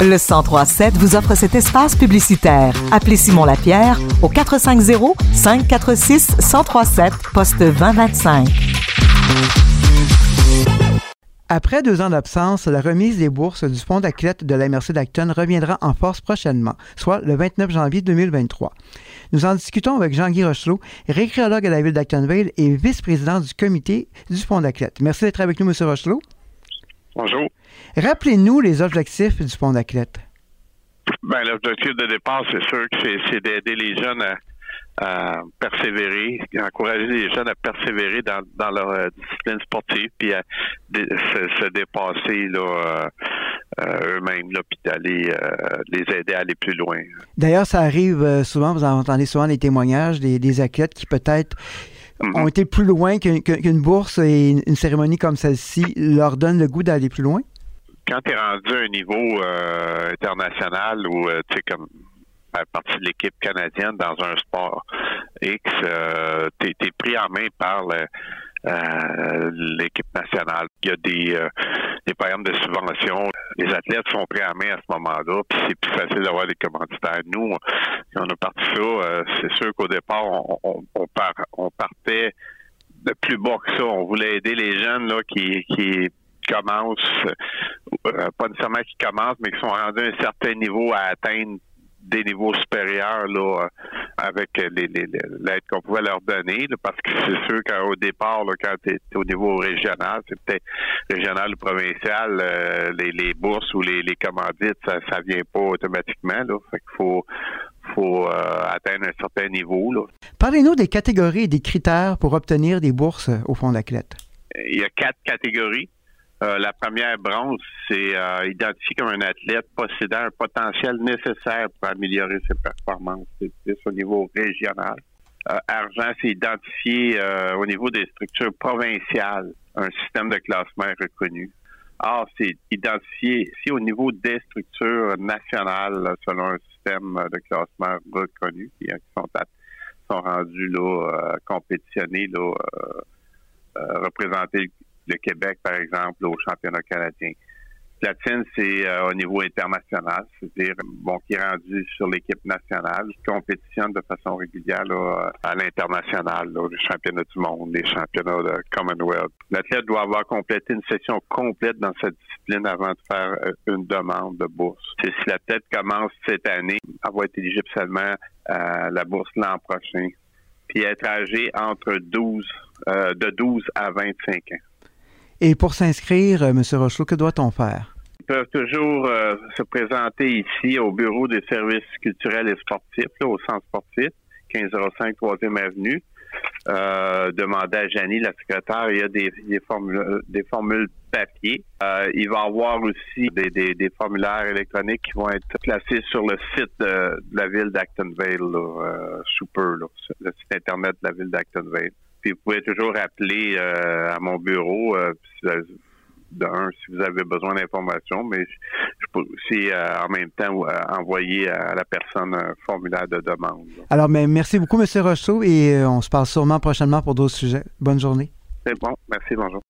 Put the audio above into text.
Le 1037 vous offre cet espace publicitaire. Appelez Simon Lapierre au 450 546 1037 poste 2025. Après deux ans d'absence, la remise des bourses du fonds d'athlètes de la MRC d'Acton reviendra en force prochainement, soit le 29 janvier 2023. Nous en discutons avec Jean-Guy Rochelot, récréologue à la ville d'Actonville et vice-président du comité du fonds d'athlètes. Merci d'être avec nous, M. Rochelot. Bonjour. Rappelez-nous les objectifs du fonds d'athlètes. Ben, l'objectif de départ, c'est sûr que c'est d'aider les jeunes à, à persévérer, encourager les jeunes à persévérer dans, dans leur euh, discipline sportive, puis à se, dépasser là, euh, euh, eux-mêmes, puis d'aller les aider à aller plus loin. D'ailleurs, ça arrive souvent, vous entendez souvent des témoignages des, des athlètes qui peut-être mm-hmm. ont été plus loin qu'une bourse et une cérémonie comme celle-ci leur donne le goût d'aller plus loin? Quand tu es rendu à un niveau international ou tu sais comme faire partie de l'équipe canadienne dans un sport X, euh, tu es, pris en main par euh, l'équipe nationale. Il y a des, euh, des programmes de subvention. Les athlètes sont pris en main à ce moment-là, puis c'est plus facile d'avoir des commanditaires. Nous, on a parti ça. c'est sûr qu'au départ, on, partait de plus bas que ça. On voulait aider les jeunes là qui, qui commencent, pas nécessairement qui commencent, mais qui sont rendus à un certain niveau à atteindre des niveaux supérieurs là, euh, avec l'aide qu'on pouvait leur donner, parce que c'est sûr qu'au départ, là, quand tu es au niveau régional, c'est peut-être régional ou provincial, euh, les, bourses ou les, commandites, ça, ça vient pas automatiquement. Là. Fait qu'il faut faut euh, atteindre un certain niveau. Parlez-nous des catégories et des critères pour obtenir des bourses au fond d'athlète. Il y a quatre catégories. Euh, la première bronze, c'est euh, identifié comme un athlète possédant un potentiel nécessaire pour améliorer ses performances. C'est au niveau régional. Euh, argent, c'est identifié euh, au niveau des structures provinciales, un système de classement reconnu. Or, c'est identifié ici au niveau des structures nationales selon un système de classement reconnu qui, sont, sont rendus là, compétitionnés, là, représenter le Québec, par exemple, au championnat canadien. Platine, c'est euh, au niveau international, c'est-à-dire bon, qui est rendu sur l'équipe nationale, qui compétitionne de façon régulière à l'international, les championnats du monde, les championnats de Commonwealth. L'athlète doit avoir complété une session complète dans sa discipline avant de faire euh, une demande de bourse. si l'athlète commence cette année, elle va être éligible seulement à la bourse l'an prochain, puis être âgé entre 12, euh, de 12 à 25 ans. Et pour s'inscrire, euh, M. Rochelot, que doit-on faire? Ils peuvent toujours euh, se présenter ici au bureau des services culturels et sportifs, au centre sportif, 1505 3e Avenue. Euh, demander à Janie, la secrétaire, il y a des, formules, des formules papier. il va y avoir aussi des, formulaires électroniques qui vont être placés sur le site de, la ville d'Actonville, Super, le site internet de la ville d'Actonville. Puis vous pouvez toujours appeler euh, à mon bureau euh, d'un si vous avez besoin d'informations, mais je, peux aussi euh, en même temps envoyer à la personne un formulaire de demande. Alors, mais merci beaucoup, M. Rocheau, et on se parle sûrement prochainement pour d'autres sujets. Bonne journée. C'est bon. Merci. Bonjour.